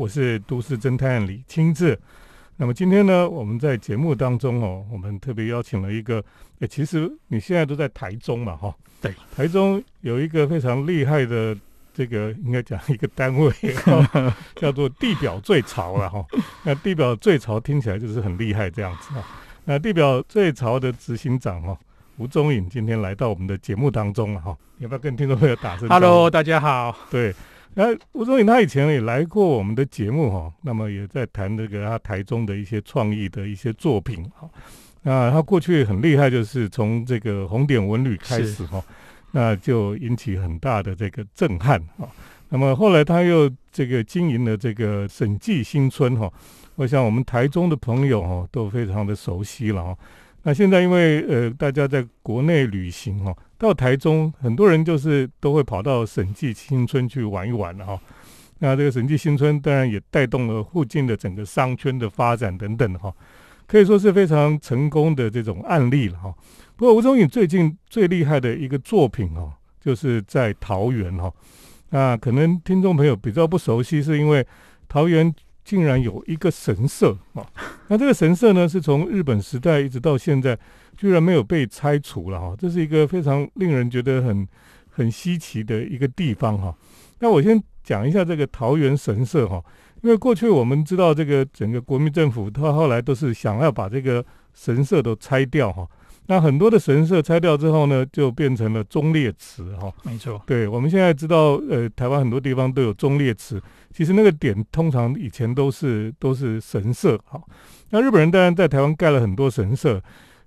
我是都市侦探李清志。那么今天呢，我们在节目当中哦，我们特别邀请了一个，诶，其实你现在都在台中嘛，哈，对，台中有一个非常厉害的这个应该讲一个单位，叫做地表最潮了哈。那地表最潮听起来就是很厉害这样子啊。那地表最潮的执行长哦吴宗颖今天来到我们的节目当中了哈，要不要跟听众朋友打声？Hello，大家好。对。那吴宗颖他以前也来过我们的节目哈，那么也在谈这个他台中的一些创意的一些作品哈。那他过去很厉害，就是从这个红点文旅开始哈，那就引起很大的这个震撼哈。那么后来他又这个经营了这个审计新村哈，我想我们台中的朋友哈都非常的熟悉了哈。那现在因为呃大家在国内旅行哈。到台中，很多人就是都会跑到审计新村去玩一玩了哈。那这个审计新村当然也带动了附近的整个商圈的发展等等哈，可以说是非常成功的这种案例了哈。不过吴宗颖最近最厉害的一个作品哦，就是在桃园哈。那可能听众朋友比较不熟悉，是因为桃园竟然有一个神社啊。那这个神社呢，是从日本时代一直到现在。居然没有被拆除了哈，这是一个非常令人觉得很很稀奇的一个地方哈。那我先讲一下这个桃园神社哈，因为过去我们知道这个整个国民政府，他后来都是想要把这个神社都拆掉哈。那很多的神社拆掉之后呢，就变成了忠烈祠哈。没错，对，我们现在知道呃，台湾很多地方都有忠烈祠，其实那个点通常以前都是都是神社哈。那日本人当然在台湾盖了很多神社。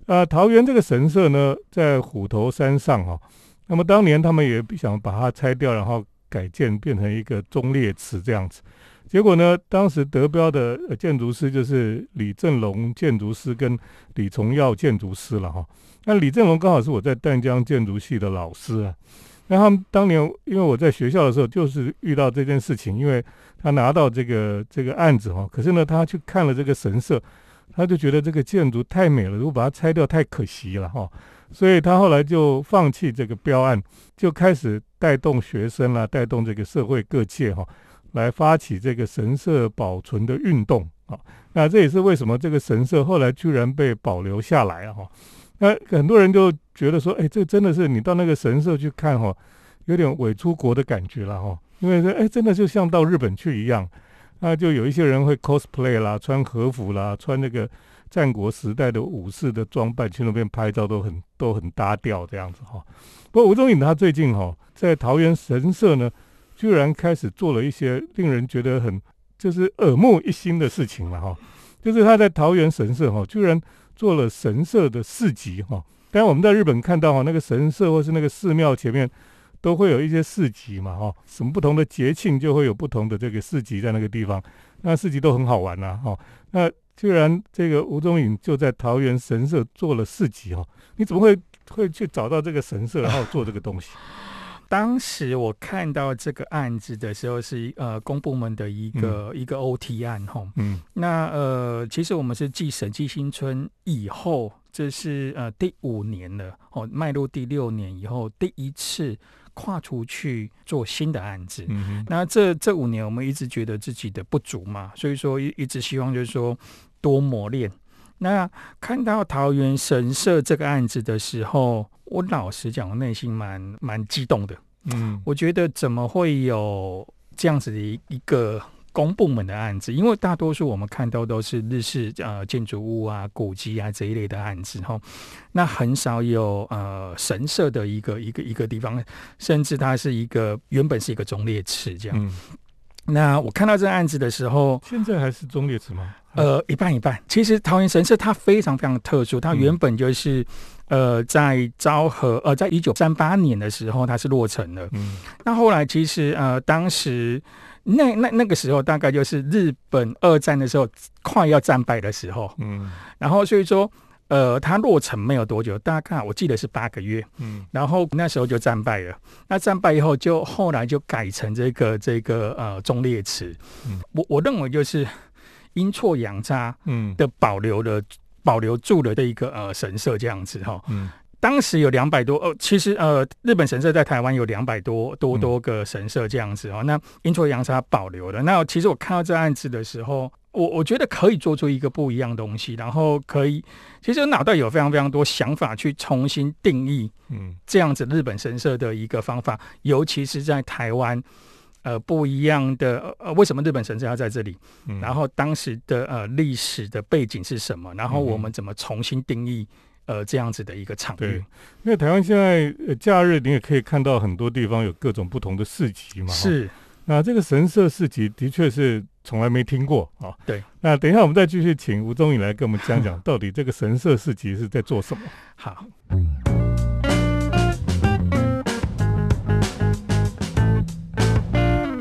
啊，桃园这个神社呢，在虎头山上哈。那么当年他们也想把它拆掉，然后改建变成一个忠烈祠这样子。结果呢，当时得标的建筑师就是李正龙建筑师跟李崇耀建筑师了哈。那李正龙刚好是我在淡江建筑系的老师啊。那他们当年因为我在学校的时候就是遇到这件事情，因为他拿到这个这个案子哈，可是呢他去看了这个神社。他就觉得这个建筑太美了，如果把它拆掉太可惜了哈，所以他后来就放弃这个标案，就开始带动学生啦，带动这个社会各界哈，来发起这个神社保存的运动啊。那这也是为什么这个神社后来居然被保留下来啊哈。那很多人就觉得说，哎，这真的是你到那个神社去看哈，有点伪出国的感觉了哈，因为说，哎，真的就像到日本去一样。那就有一些人会 cosplay 啦，穿和服啦，穿那个战国时代的武士的装扮去那边拍照，都很都很搭调这样子哈。不过吴宗颖他最近哈在桃园神社呢，居然开始做了一些令人觉得很就是耳目一新的事情了哈。就是他在桃园神社哈，居然做了神社的市集哈。当然我们在日本看到哈，那个神社或是那个寺庙前面。都会有一些市集嘛，哈，什么不同的节庆就会有不同的这个市集在那个地方，那市集都很好玩呐，哈。那既然这个吴宗颖就在桃园神社做了市集，哈，你怎么会会去找到这个神社然后做这个东西？当时我看到这个案子的时候，是呃公部门的一个一个 OT 案，哈，嗯，那呃其实我们是继审计新村以后，这是呃第五年了，哦，迈入第六年以后第一次。跨出去做新的案子，嗯那这这五年我们一直觉得自己的不足嘛，所以说一一直希望就是说多磨练。那看到桃园神社这个案子的时候，我老实讲，我内心蛮蛮激动的。嗯，我觉得怎么会有这样子的一一个。公部门的案子，因为大多数我们看到都是日式呃建筑物啊、古迹啊这一类的案子哈，那很少有呃神社的一个一个一个地方，甚至它是一个原本是一个忠烈祠这样。那我看到这个案子的时候，现在还是忠烈祠吗？呃，一半一半。其实桃园神社它非常非常特殊，它原本就是呃在昭和呃在一九三八年的时候它是落成的，嗯，那后来其实呃当时。那那那个时候大概就是日本二战的时候快要战败的时候，嗯，然后所以说，呃，他落成没有多久，大概我记得是八个月，嗯，然后那时候就战败了。那战败以后，就后来就改成这个这个呃忠烈祠。嗯，我我认为就是阴错阳差，嗯的保留了保留住了这一个呃神社这样子哈，嗯。当时有两百多哦，其实呃，日本神社在台湾有两百多多多个神社这样子哦。那阴错阳差保留的。那其实我看到这案子的时候，我我觉得可以做出一个不一样的东西，然后可以，其实脑袋有非常非常多想法去重新定义，嗯，这样子日本神社的一个方法，尤其是在台湾，呃，不一样的呃，为什么日本神社要在这里？然后当时的呃历史的背景是什么？然后我们怎么重新定义？呃，这样子的一个场域，因为台湾现在假日你也可以看到很多地方有各种不同的市集嘛。是，那这个神社市集的确是从来没听过啊。对，那等一下我们再继续请吴宗宇来跟我们讲讲，到底这个神社市集是在做什么。好，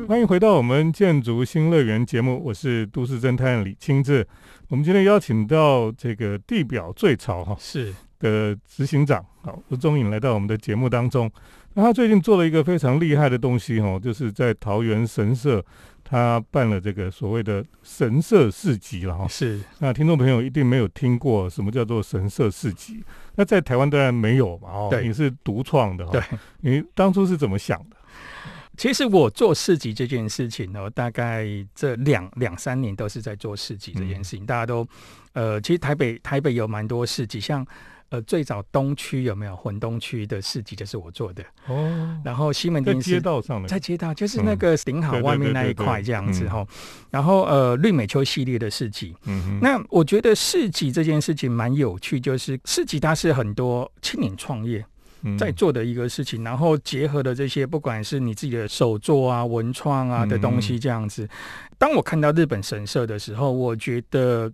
欢迎回到我们建筑新乐园节目，我是都市侦探李清志。我们今天邀请到这个地表最潮哈是的执行长好吴宗颖来到我们的节目当中。那他最近做了一个非常厉害的东西哈，就是在桃园神社他办了这个所谓的神社市集了哈。是那听众朋友一定没有听过什么叫做神社市集，那在台湾当然没有嘛哦，你是独创的哈。对，你当初是怎么想的？其实我做市集这件事情呢，大概这两两三年都是在做市集这件事情。大家都，呃，其实台北台北有蛮多市集，像呃最早东区有没有混东区的市集就是我做的哦。然后西门町街道上的，在街道就是那个顶好外面那一块这样子哈。然后呃绿美秋系列的市集，嗯那我觉得市集这件事情蛮有趣，就是市集它是很多青年创业。在做的一个事情，然后结合的这些，不管是你自己的手作啊、文创啊的东西，这样子。当我看到日本神社的时候，我觉得，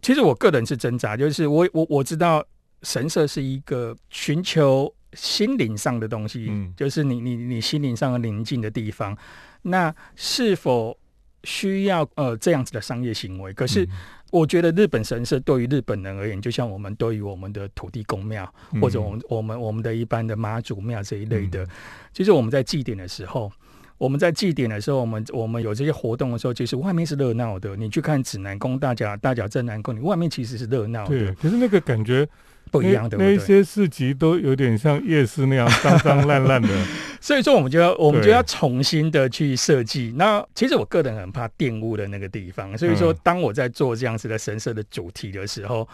其实我个人是挣扎，就是我我我知道神社是一个寻求心灵上的东西，嗯就是你你你心灵上的宁静的地方。那是否需要呃这样子的商业行为？可是。我觉得日本神社对于日本人而言，就像我们对于我们的土地公庙，或者我们我们我们的一般的妈祖庙这一类的，其实我们在祭典的时候，我们在祭典的时候，我们我们有这些活动的时候，其实外面是热闹的。你去看指南宫、大甲大甲镇南宫，你外面其实是热闹的。对，可是那个感觉。不一样的那些市集都有点像夜市那样脏脏烂烂的，所以说我们就要我们就要重新的去设计。那其实我个人很怕玷污的那个地方，所以说当我在做这样子的神社的主题的时候，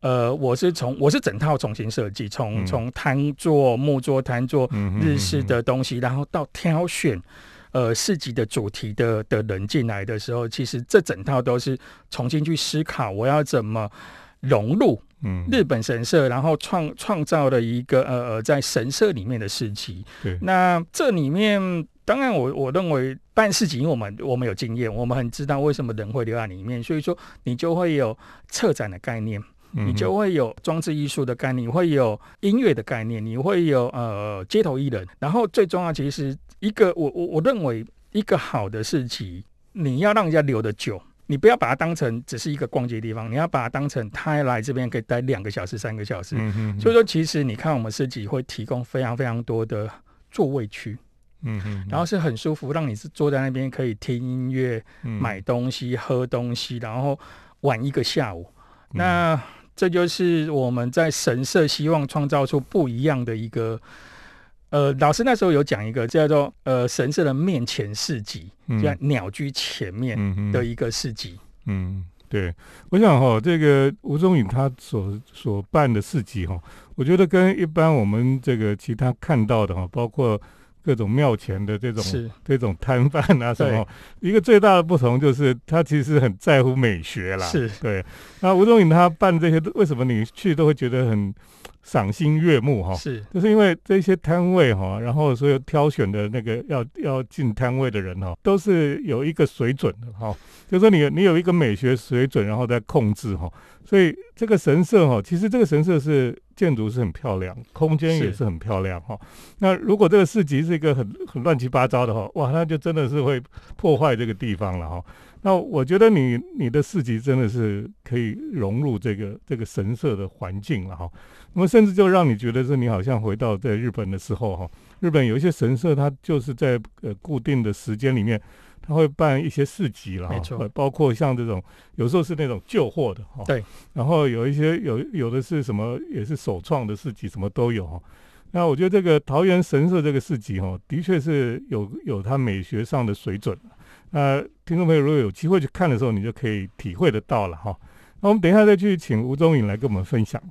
呃，我是从我是整套重新设计，从从摊座、木桌、摊座、日式的东西，然后到挑选呃市集的主题的的人进来的时候，其实这整套都是重新去思考我要怎么融入。嗯，日本神社，然后创创造了一个呃呃，在神社里面的市集。对，那这里面当然，我我认为办事情，因为我们我们有经验，我们很知道为什么人会留在里面，所以说你就会有策展的概念，你就会有装置艺术的概念，你会有音乐的概念，你会有呃街头艺人，然后最重要，其实一个我我我认为一个好的事情，你要让人家留得久。你不要把它当成只是一个逛街地方，你要把它当成他来这边可以待两个小时、三个小时。嗯嗯所以说，其实你看我们设计会提供非常非常多的座位区，嗯嗯，然后是很舒服，让你是坐在那边可以听音乐、买东西、喝东西，然后玩一个下午。那这就是我们在神社希望创造出不一样的一个。呃，老师那时候有讲一个叫做呃神社的面前市集，叫鸟居前面的一个市集。嗯，对，我想哈，这个吴宗颖他所所办的市集哈，我觉得跟一般我们这个其他看到的哈，包括各种庙前的这种这种摊贩啊什么，一个最大的不同就是他其实很在乎美学啦。是对。那吴宗颖他办这些，为什么你去都会觉得很？赏心悦目哈，是，就是因为这些摊位哈，然后所有挑选的那个要要进摊位的人哈，都是有一个水准的哈，就说你你有一个美学水准，然后再控制哈，所以这个神社哈，其实这个神社是建筑是很漂亮，空间也是很漂亮哈。那如果这个市集是一个很很乱七八糟的话，哇，那就真的是会破坏这个地方了哈。那我觉得你你的市集真的是可以融入这个这个神社的环境了哈。那么甚至就让你觉得是你好像回到在日本的时候哈，日本有一些神社，它就是在呃固定的时间里面，它会办一些市集了，没错，包括像这种有时候是那种旧货的哈，对，然后有一些有有的是什么也是首创的市集，什么都有哈。那我觉得这个桃园神社这个市集哈，的确是有有它美学上的水准。那听众朋友如果有机会去看的时候，你就可以体会得到了哈。那我们等一下再去请吴宗颖来跟我们分享。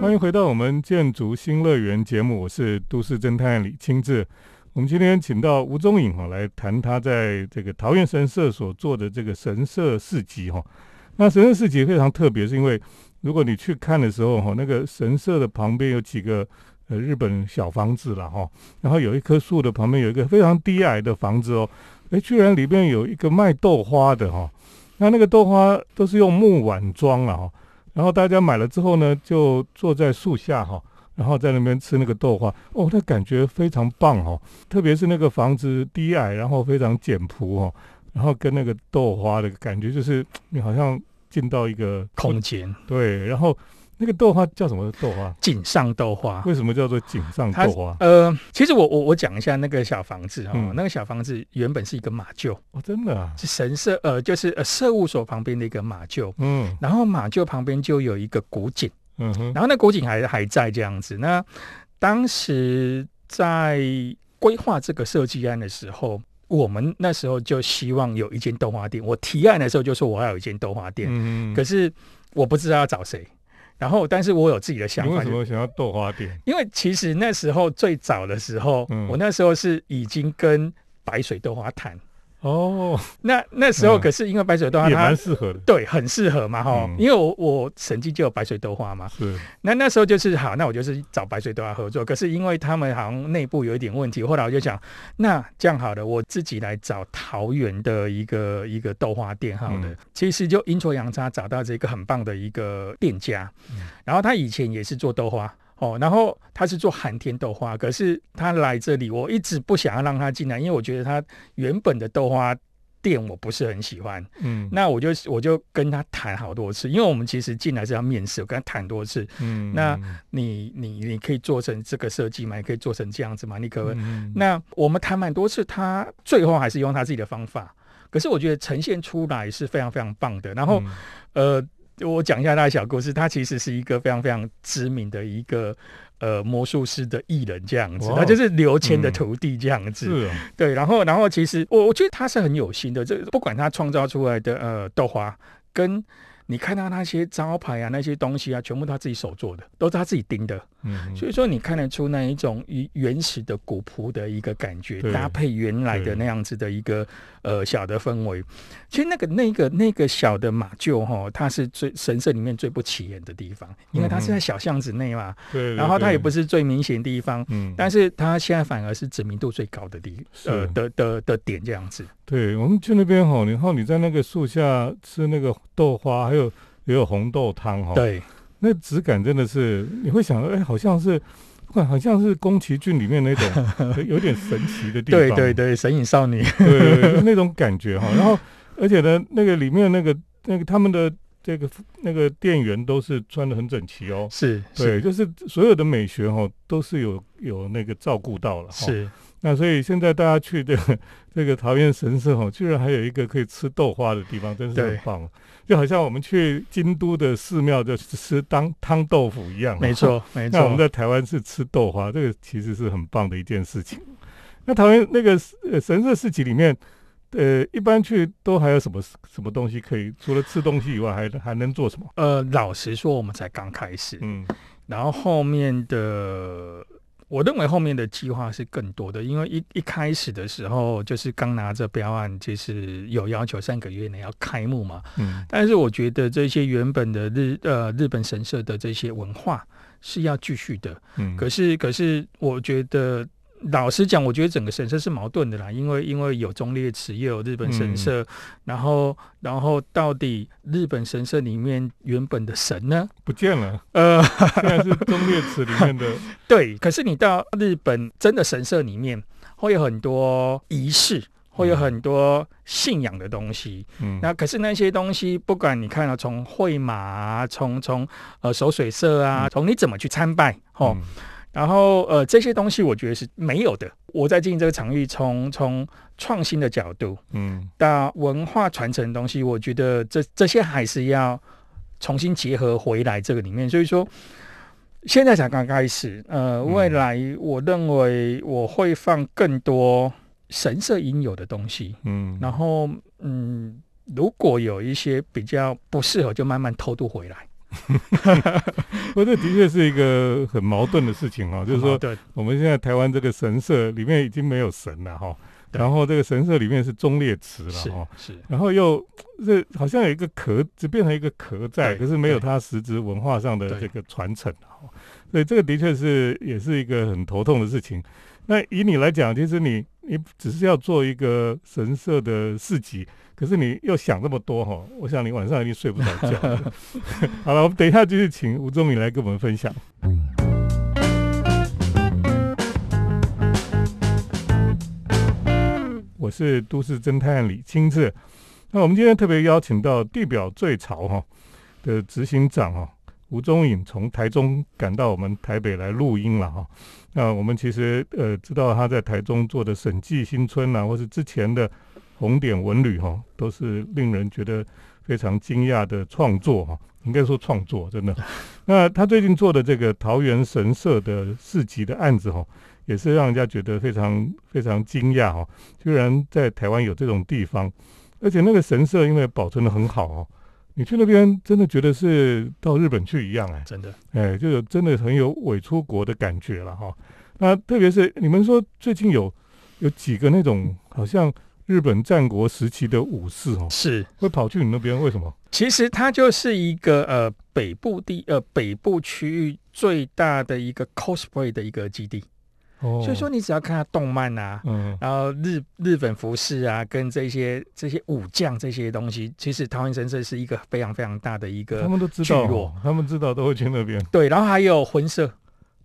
欢迎回到我们建筑新乐园节目，我是都市侦探李清志。我们今天请到吴宗颖哈来谈他在这个桃园神社所做的这个神社市集哈。那神社市集非常特别，是因为如果你去看的时候哈，那个神社的旁边有几个呃日本小房子了哈，然后有一棵树的旁边有一个非常低矮的房子哦，哎，居然里面有一个卖豆花的哈，那那个豆花都是用木碗装了哈。然后大家买了之后呢，就坐在树下哈，然后在那边吃那个豆花，哦，那感觉非常棒哦。特别是那个房子低矮，然后非常简朴哦，然后跟那个豆花的感觉，就是你好像进到一个空间，对，然后。那个豆花叫什么豆花？井上豆花。为什么叫做井上豆花？呃，其实我我我讲一下那个小房子哈，那个小房子原本是一个马厩哦，真的是神社呃，就是呃社务所旁边的一个马厩，嗯，然后马厩旁边就有一个古井，嗯哼，然后那古井还还在这样子。那当时在规划这个设计案的时候，我们那时候就希望有一间豆花店。我提案的时候就说我要有一间豆花店，嗯，可是我不知道要找谁。然后，但是我有自己的想法。为什么想要豆花店？因为其实那时候最早的时候，我那时候是已经跟白水豆花谈。哦，那那时候可是因为白水豆花也蛮适合的，对，很适合嘛哈。因为我我曾经就有白水豆花嘛，是。那那时候就是好，那我就是找白水豆花合作。可是因为他们好像内部有一点问题，后来我就想，那这样好了，我自己来找桃园的一个一个豆花店，好的。其实就阴错阳差找到这个很棒的一个店家，然后他以前也是做豆花。哦，然后他是做寒天豆花，可是他来这里，我一直不想要让他进来，因为我觉得他原本的豆花店我不是很喜欢。嗯，那我就我就跟他谈好多次，因为我们其实进来是要面试，我跟他谈多次。嗯，那你你你可以做成这个设计吗？你可以做成这样子吗？你可不可以？那我们谈蛮多次，他最后还是用他自己的方法，可是我觉得呈现出来是非常非常棒的。然后，呃。我讲一下他的小故事，他其实是一个非常非常知名的一个呃魔术师的艺人这样子，他就是刘谦的徒弟这样子。是，对。然后，然后其实我我觉得他是很有心的，这不管他创造出来的呃豆花跟。你看到那些招牌啊，那些东西啊，全部他自己手做的，都是他自己钉的。嗯，所以说你看得出那一种原原始的古朴的一个感觉，搭配原来的那样子的一个呃小的氛围。其实那个那个那个小的马厩哈，它是最神社里面最不起眼的地方，因为它是在小巷子内嘛。对。然后它也不是最明显的地方。嗯。但是它现在反而是知名度最高的地呃的的的点这样子。对，我们去那边哈，然后你在那个树下吃那个豆花，还有也有红豆汤哈。对，那质感真的是，你会想，哎，好像是，好像是宫崎骏里面那种 有点神奇的地方。对对对，神隐少女，对那种感觉哈。然后，而且呢，那个里面那个那个他们的这个那个店员都是穿的很整齐哦。是，对，就是所有的美学哈，都是有有那个照顾到了。是。那所以现在大家去这个这个桃园神社哦，居然还有一个可以吃豆花的地方，真是很棒。就好像我们去京都的寺庙就吃当汤豆腐一样。没错，没错。那我们在台湾是吃豆花，这个其实是很棒的一件事情。那台湾那个神社市集里面，呃，一般去都还有什么什么东西可以？除了吃东西以外，还还能做什么？呃，老实说，我们才刚开始。嗯，然后后面的。我认为后面的计划是更多的，因为一一开始的时候就是刚拿着标案，就是有要求三个月内要开幕嘛。嗯，但是我觉得这些原本的日呃日本神社的这些文化是要继续的。嗯，可是可是我觉得。老实讲，我觉得整个神社是矛盾的啦，因为因为有忠烈祠，也有日本神社，然后然后到底日本神社里面原本的神呢？不见了，呃，现在是忠烈祠里面的。对，可是你到日本真的神社里面，会有很多仪式，会有很多信仰的东西。嗯，那可是那些东西，不管你看到从会马，从从呃守水社啊，从你怎么去参拜，吼。然后呃，这些东西我觉得是没有的。我在经营这个场域，从从创新的角度，嗯，到文化传承的东西，我觉得这这些还是要重新结合回来这个里面。所以说，现在才刚开始，呃，未来我认为我会放更多神社应有的东西，嗯，然后嗯，如果有一些比较不适合，就慢慢偷渡回来。不，这的确是一个很矛盾的事情哈。就是说，我们现在台湾这个神社里面已经没有神了哈，然后这个神社里面是忠烈祠了哈，是，然后又这好像有一个壳，只变成一个壳在，可是没有它实质文化上的这个传承哈。所以这个的确是也是一个很头痛的事情。那以你来讲，其实你你只是要做一个神社的市集。可是你又想这么多哈，我想你晚上一定睡不着觉。好了，我们等一下继续请吴宗敏来跟我们分享。我是都市侦探李清志。那我们今天特别邀请到地表最潮哈的执行长哈吴宗颖从台中赶到我们台北来录音了哈。那我们其实呃知道他在台中做的审计新村呐，或是之前的。红点文旅哈，都是令人觉得非常惊讶的创作哈，应该说创作真的。那他最近做的这个桃园神社的市集的案子哈，也是让人家觉得非常非常惊讶哈，居然在台湾有这种地方，而且那个神社因为保存的很好哦，你去那边真的觉得是到日本去一样哎，真的哎，就有真的很有伪出国的感觉了哈。那特别是你们说最近有有几个那种好像。日本战国时期的武士哦，是会跑去你那边？为什么？其实它就是一个呃北部地呃北部区域最大的一个 cosplay 的一个基地哦。所以说你只要看他动漫啊，嗯，然后日日本服饰啊，跟这些这些武将这些东西，其实桃园神社是一个非常非常大的一个，他们都知道，他们知道都会去那边。对，然后还有魂社。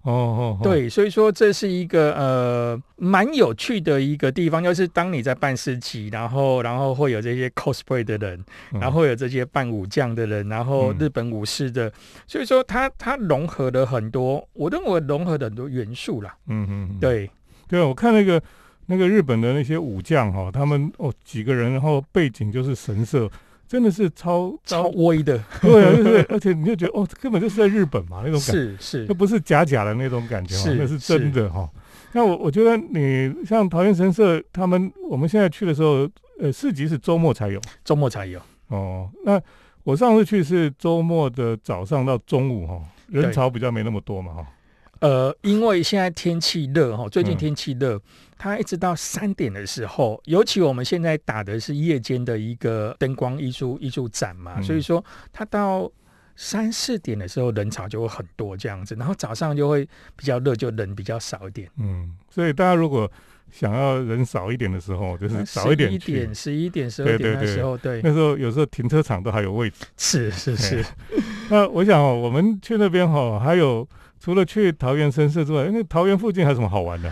哦哦，对，所以说这是一个呃蛮有趣的一个地方，就是当你在办事期，然后然后会有这些 cosplay 的人，然后有这些扮武将的人，然后日本武士的，所以说它它融合了很多，我认为融合了很多元素啦。嗯嗯，对对，我看那个那个日本的那些武将哈，他们哦几个人，然后背景就是神社。真的是超超威的，对，对，而且你就觉得哦，根本就是在日本嘛那种感觉，是是，那不是假假的那种感觉，那是真的哈。那我我觉得你像桃园神社，他们我们现在去的时候，呃，市集是周末才有，周末才有哦。那我上次去是周末的早上到中午哈，人潮比较没那么多嘛哈。呃，因为现在天气热哈，最近天气热，它一直到三点的时候，尤其我们现在打的是夜间的一个灯光艺术艺术展嘛，所以说它到三四点的时候人潮就会很多这样子，然后早上就会比较热，就人比较少一点。嗯，所以大家如果想要人少一点的时候，就是少一点一点十一点十二点的时候，对，那时候有时候停车场都还有位置。是是是。那我想哦，我们去那边哈，还有。除了去桃园神社之外，那桃园附近还有什么好玩的？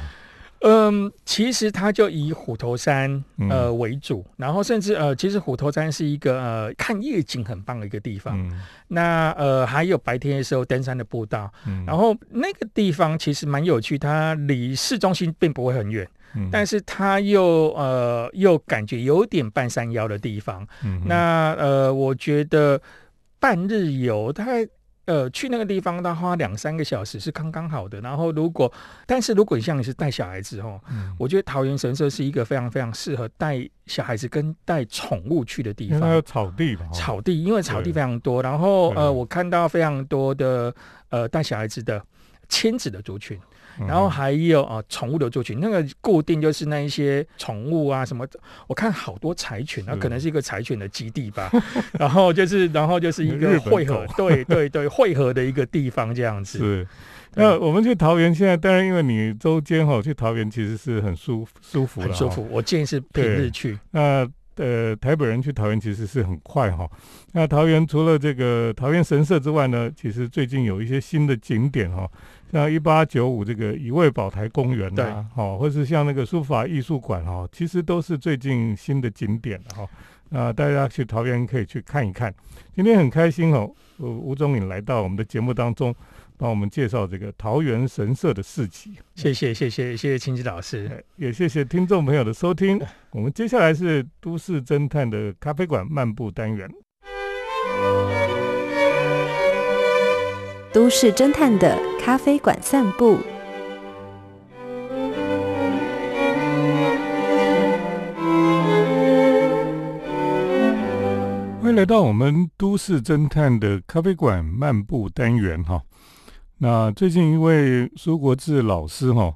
嗯，其实它就以虎头山呃为主，然后甚至呃，其实虎头山是一个呃看夜景很棒的一个地方。那呃还有白天的时候登山的步道，然后那个地方其实蛮有趣，它离市中心并不会很远，但是它又呃又感觉有点半山腰的地方。那呃，我觉得半日游大概。呃，去那个地方，他花两三个小时是刚刚好的。然后，如果，但是如果你像你是带小孩子哦，我觉得桃园神社是一个非常非常适合带小孩子跟带宠物去的地方。有草地吧？草地，因为草地非常多。然后，呃，我看到非常多的呃带小孩子的亲子的族群。然后还有啊，宠物的族群，那个固定就是那一些宠物啊，什么？我看好多柴犬，那可能是一个柴犬的基地吧。然后就是，然后就是一个汇合，对对对，汇合的一个地方这样子。是。那我们去桃园，现在当然因为你周间哈去桃园其实是很舒舒服了，舒服。我建议是平日去。那呃，台北人去桃园其实是很快哈。那桃园除了这个桃园神社之外呢，其实最近有一些新的景点哈。像一八九五这个一味宝台公园呐，好，或是像那个书法艺术馆哈，其实都是最近新的景点哈。那大家去桃园可以去看一看。今天很开心哦，吴总颖来到我们的节目当中，帮我们介绍这个桃园神社的事迹。谢谢谢谢谢谢青吉老师，也谢谢听众朋友的收听。我们接下来是都市侦探的咖啡馆漫步单元。都市侦探的咖啡馆散步。欢迎来到我们都市侦探的咖啡馆漫步单元哈。那最近一位苏国志老师哈，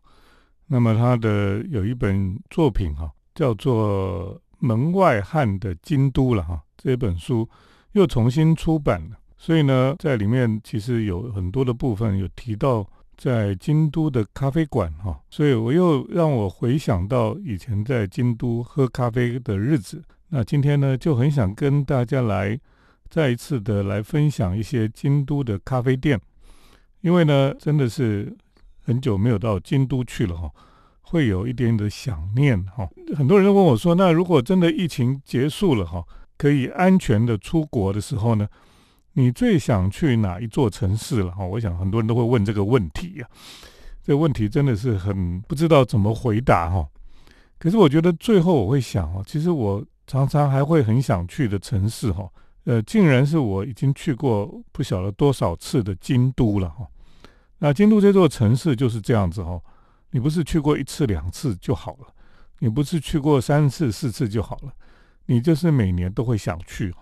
那么他的有一本作品哈，叫做《门外汉的京都》了哈。这本书又重新出版了。所以呢，在里面其实有很多的部分有提到在京都的咖啡馆哈，所以我又让我回想到以前在京都喝咖啡的日子。那今天呢，就很想跟大家来再一次的来分享一些京都的咖啡店，因为呢，真的是很久没有到京都去了哈，会有一点的想念哈。很多人问我说，那如果真的疫情结束了哈，可以安全的出国的时候呢？你最想去哪一座城市了？哈，我想很多人都会问这个问题呀。这个问题真的是很不知道怎么回答哈。可是我觉得最后我会想哦，其实我常常还会很想去的城市哈，呃，竟然是我已经去过不晓得多少次的京都了哈。那京都这座城市就是这样子哈，你不是去过一次两次就好了，你不是去过三次四次就好了，你就是每年都会想去。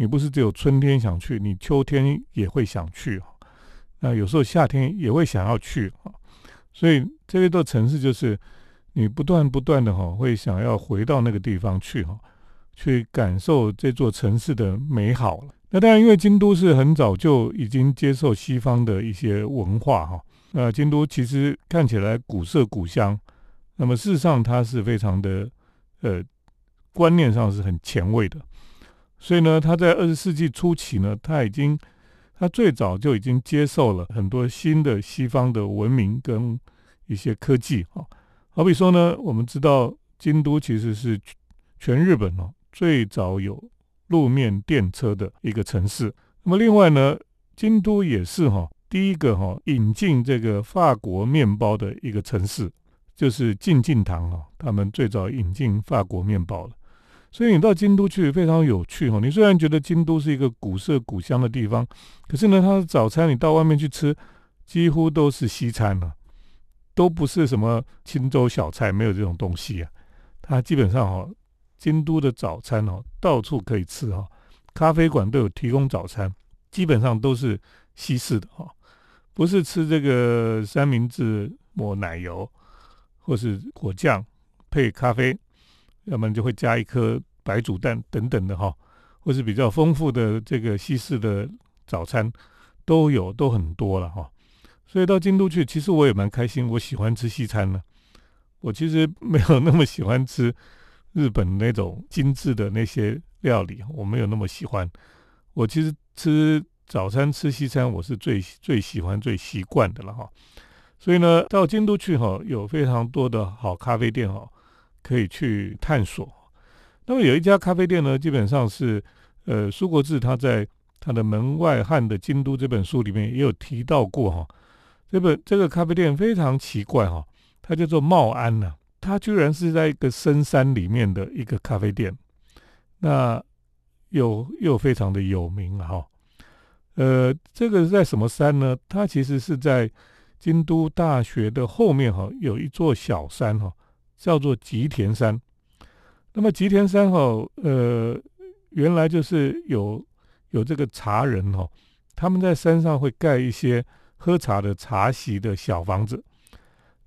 你不是只有春天想去，你秋天也会想去那有时候夏天也会想要去啊。所以这一座城市就是你不断不断的哈，会想要回到那个地方去哈，去感受这座城市的美好了。那当然，因为京都是很早就已经接受西方的一些文化哈。那京都其实看起来古色古香，那么事实上它是非常的呃观念上是很前卫的。所以呢，他在二十世纪初期呢，他已经，他最早就已经接受了很多新的西方的文明跟一些科技啊。好比说呢，我们知道京都其实是全日本哦最早有路面电车的一个城市。那么另外呢，京都也是哈第一个哈引进这个法国面包的一个城市，就是进进堂啊，他们最早引进法国面包了。所以你到京都去非常有趣哦。你虽然觉得京都是一个古色古香的地方，可是呢，它的早餐你到外面去吃，几乎都是西餐了，都不是什么青州小菜，没有这种东西啊。它基本上哦，京都的早餐哦，到处可以吃哈，咖啡馆都有提供早餐，基本上都是西式的哈，不是吃这个三明治抹奶油或是果酱配咖啡。要么就会加一颗白煮蛋等等的哈，或是比较丰富的这个西式的早餐都有，都很多了哈。所以到京都去，其实我也蛮开心，我喜欢吃西餐呢。我其实没有那么喜欢吃日本那种精致的那些料理，我没有那么喜欢。我其实吃早餐吃西餐，我是最最喜欢、最习惯的了哈。所以呢，到京都去哈，有非常多的好咖啡店哈。可以去探索。那么有一家咖啡店呢，基本上是呃苏国志他在他的《门外汉的京都》这本书里面也有提到过哈。这本这个咖啡店非常奇怪哈，它叫做茂安呢，它居然是在一个深山里面的一个咖啡店，那又又非常的有名哈。呃，这个在什么山呢？它其实是在京都大学的后面哈，有一座小山哈。叫做吉田山，那么吉田山哈，呃，原来就是有有这个茶人哈，他们在山上会盖一些喝茶的茶席的小房子，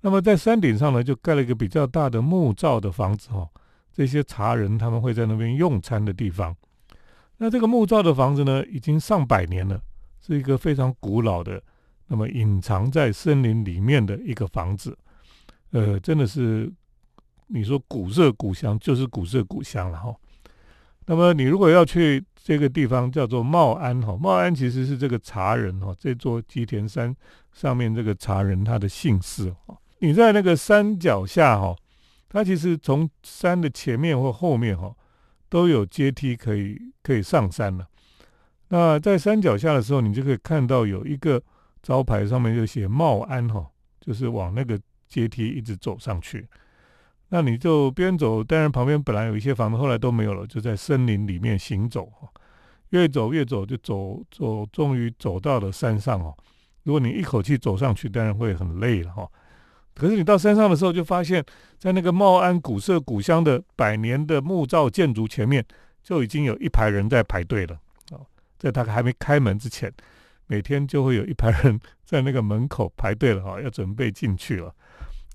那么在山顶上呢，就盖了一个比较大的木造的房子哈，这些茶人他们会在那边用餐的地方。那这个木造的房子呢，已经上百年了，是一个非常古老的，那么隐藏在森林里面的一个房子，呃，真的是。你说古色古香就是古色古香了哈。那么你如果要去这个地方叫做茂安哈，茂安其实是这个茶人哈，这座吉田山上面这个茶人他的姓氏哈。你在那个山脚下哈，它其实从山的前面或后面哈都有阶梯可以可以上山了。那在山脚下的时候，你就可以看到有一个招牌上面就写茂安哈，就是往那个阶梯一直走上去。那你就边走，当然旁边本来有一些房子，后来都没有了，就在森林里面行走哈。越走越走，就走走，终于走到了山上哦。如果你一口气走上去，当然会很累了哈。可是你到山上的时候，就发现，在那个茂安古色古香的百年的木造建筑前面，就已经有一排人在排队了哦。在他还没开门之前，每天就会有一排人 在那个门口排队了哈，要准备进去了。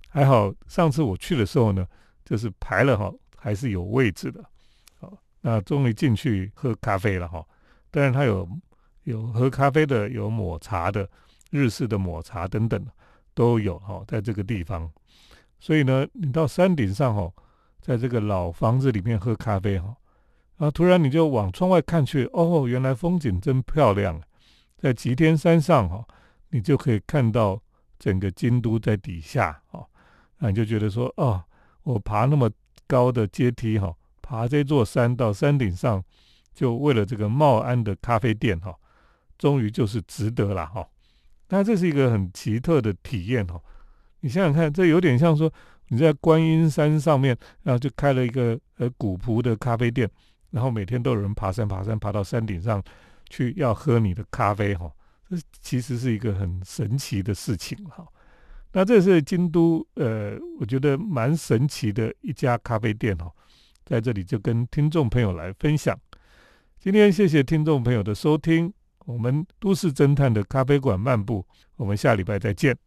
还好上次我去的时候呢，就是排了哈，还是有位置的。好，那终于进去喝咖啡了哈。当然，他有有喝咖啡的，有抹茶的。日式的抹茶等等都有哈，在这个地方，所以呢，你到山顶上哈，在这个老房子里面喝咖啡哈，然后突然你就往窗外看去，哦，原来风景真漂亮，在吉天山上哈，你就可以看到整个京都在底下哈，那你就觉得说，哦，我爬那么高的阶梯哈，爬这座山到山顶上，就为了这个茂安的咖啡店哈，终于就是值得了哈。那这是一个很奇特的体验哦，你想想看，这有点像说你在观音山上面，然后就开了一个呃古朴的咖啡店，然后每天都有人爬山爬山爬到山顶上去要喝你的咖啡哈，这其实是一个很神奇的事情哈。那这是京都呃，我觉得蛮神奇的一家咖啡店哦，在这里就跟听众朋友来分享。今天谢谢听众朋友的收听。我们都市侦探的咖啡馆漫步，我们下礼拜再见。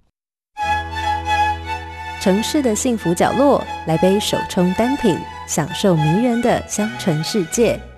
城市的幸福角落，来杯手冲单品，享受迷人的香醇世界。